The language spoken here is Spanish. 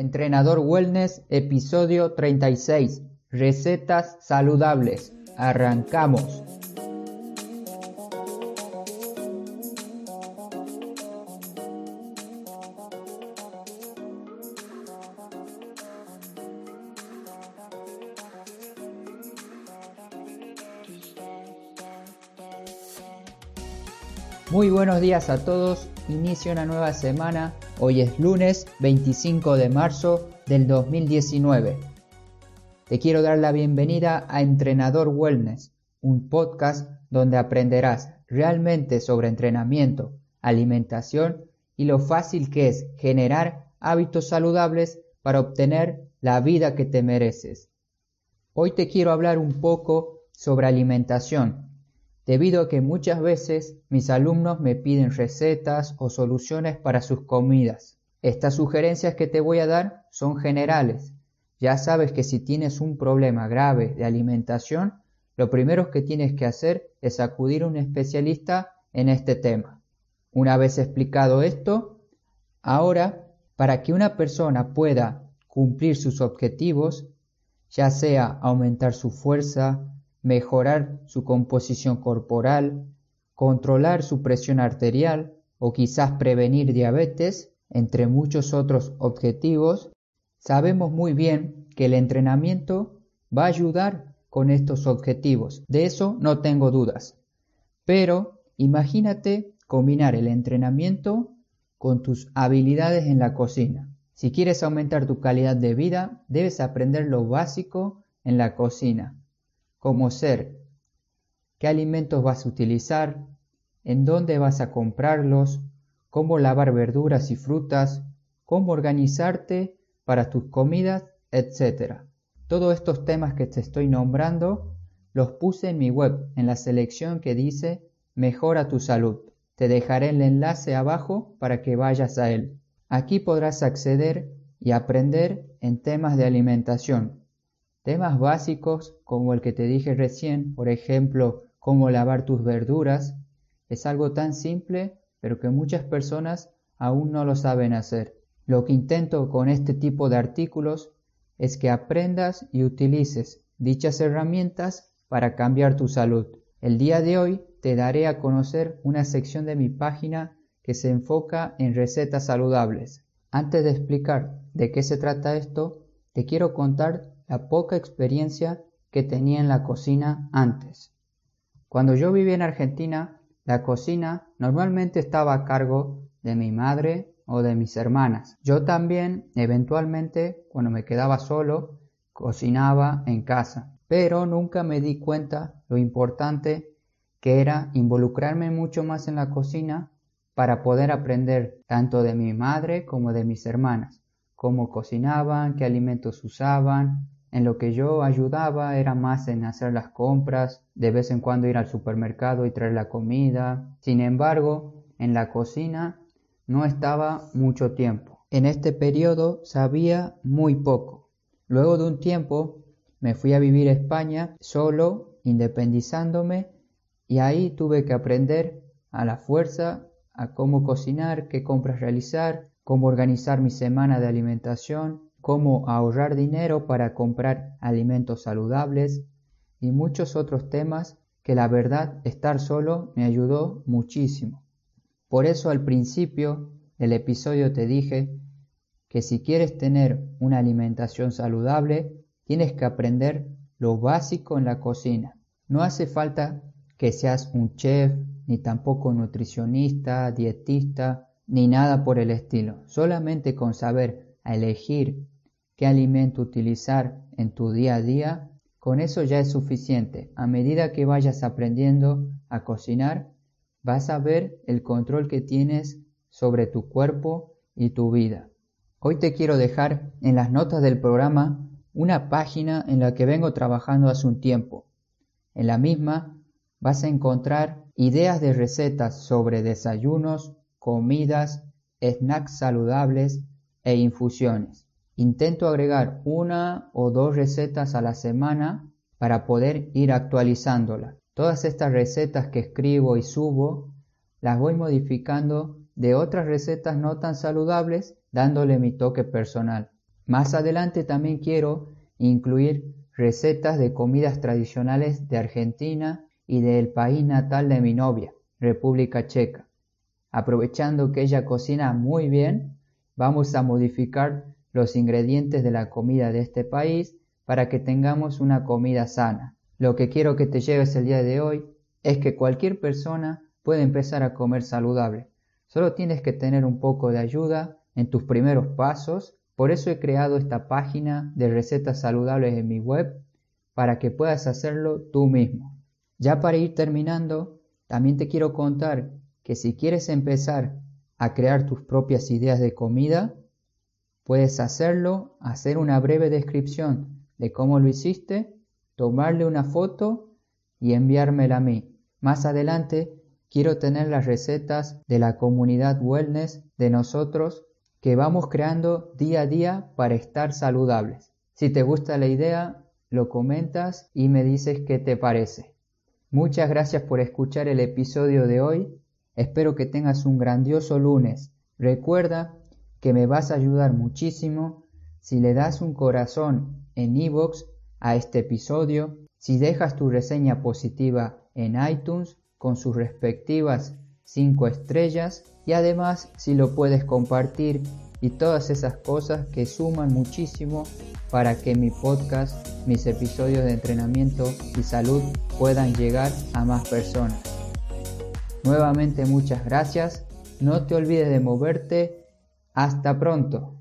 Entrenador Wellness, episodio 36. Recetas saludables. Arrancamos. Muy buenos días a todos, inicio una nueva semana, hoy es lunes 25 de marzo del 2019. Te quiero dar la bienvenida a Entrenador Wellness, un podcast donde aprenderás realmente sobre entrenamiento, alimentación y lo fácil que es generar hábitos saludables para obtener la vida que te mereces. Hoy te quiero hablar un poco sobre alimentación debido a que muchas veces mis alumnos me piden recetas o soluciones para sus comidas. Estas sugerencias que te voy a dar son generales. Ya sabes que si tienes un problema grave de alimentación, lo primero que tienes que hacer es acudir a un especialista en este tema. Una vez explicado esto, ahora, para que una persona pueda cumplir sus objetivos, ya sea aumentar su fuerza, mejorar su composición corporal, controlar su presión arterial o quizás prevenir diabetes, entre muchos otros objetivos, sabemos muy bien que el entrenamiento va a ayudar con estos objetivos. De eso no tengo dudas. Pero imagínate combinar el entrenamiento con tus habilidades en la cocina. Si quieres aumentar tu calidad de vida, debes aprender lo básico en la cocina como ser qué alimentos vas a utilizar, en dónde vas a comprarlos, cómo lavar verduras y frutas, cómo organizarte para tus comidas, etc. Todos estos temas que te estoy nombrando los puse en mi web en la selección que dice Mejora tu salud. Te dejaré el enlace abajo para que vayas a él. Aquí podrás acceder y aprender en temas de alimentación, Temas básicos como el que te dije recién, por ejemplo, cómo lavar tus verduras, es algo tan simple, pero que muchas personas aún no lo saben hacer. Lo que intento con este tipo de artículos es que aprendas y utilices dichas herramientas para cambiar tu salud. El día de hoy te daré a conocer una sección de mi página que se enfoca en recetas saludables. Antes de explicar de qué se trata esto, te quiero contar la poca experiencia que tenía en la cocina antes. Cuando yo vivía en Argentina, la cocina normalmente estaba a cargo de mi madre o de mis hermanas. Yo también, eventualmente, cuando me quedaba solo, cocinaba en casa, pero nunca me di cuenta lo importante que era involucrarme mucho más en la cocina para poder aprender tanto de mi madre como de mis hermanas, cómo cocinaban, qué alimentos usaban, en lo que yo ayudaba era más en hacer las compras, de vez en cuando ir al supermercado y traer la comida. Sin embargo, en la cocina no estaba mucho tiempo. En este periodo sabía muy poco. Luego de un tiempo me fui a vivir a España solo, independizándome, y ahí tuve que aprender a la fuerza a cómo cocinar, qué compras realizar, cómo organizar mi semana de alimentación, cómo ahorrar dinero para comprar alimentos saludables y muchos otros temas que la verdad estar solo me ayudó muchísimo. Por eso al principio del episodio te dije que si quieres tener una alimentación saludable, tienes que aprender lo básico en la cocina. No hace falta que seas un chef, ni tampoco nutricionista, dietista, ni nada por el estilo. Solamente con saber elegir qué alimento utilizar en tu día a día, con eso ya es suficiente. A medida que vayas aprendiendo a cocinar, vas a ver el control que tienes sobre tu cuerpo y tu vida. Hoy te quiero dejar en las notas del programa una página en la que vengo trabajando hace un tiempo. En la misma vas a encontrar ideas de recetas sobre desayunos, comidas, snacks saludables e infusiones. Intento agregar una o dos recetas a la semana para poder ir actualizándola. Todas estas recetas que escribo y subo las voy modificando de otras recetas no tan saludables dándole mi toque personal. Más adelante también quiero incluir recetas de comidas tradicionales de Argentina y del país natal de mi novia, República Checa. Aprovechando que ella cocina muy bien, vamos a modificar los ingredientes de la comida de este país para que tengamos una comida sana. Lo que quiero que te lleves el día de hoy es que cualquier persona puede empezar a comer saludable. Solo tienes que tener un poco de ayuda en tus primeros pasos. Por eso he creado esta página de recetas saludables en mi web para que puedas hacerlo tú mismo. Ya para ir terminando, también te quiero contar que si quieres empezar a crear tus propias ideas de comida, puedes hacerlo, hacer una breve descripción de cómo lo hiciste, tomarle una foto y enviármela a mí. Más adelante quiero tener las recetas de la comunidad wellness de nosotros que vamos creando día a día para estar saludables. Si te gusta la idea, lo comentas y me dices qué te parece. Muchas gracias por escuchar el episodio de hoy. Espero que tengas un grandioso lunes. Recuerda que me vas a ayudar muchísimo si le das un corazón en iVoox a este episodio, si dejas tu reseña positiva en iTunes con sus respectivas 5 estrellas y además si lo puedes compartir y todas esas cosas que suman muchísimo para que mi podcast, mis episodios de entrenamiento y salud puedan llegar a más personas. Nuevamente muchas gracias, no te olvides de moverte, hasta pronto.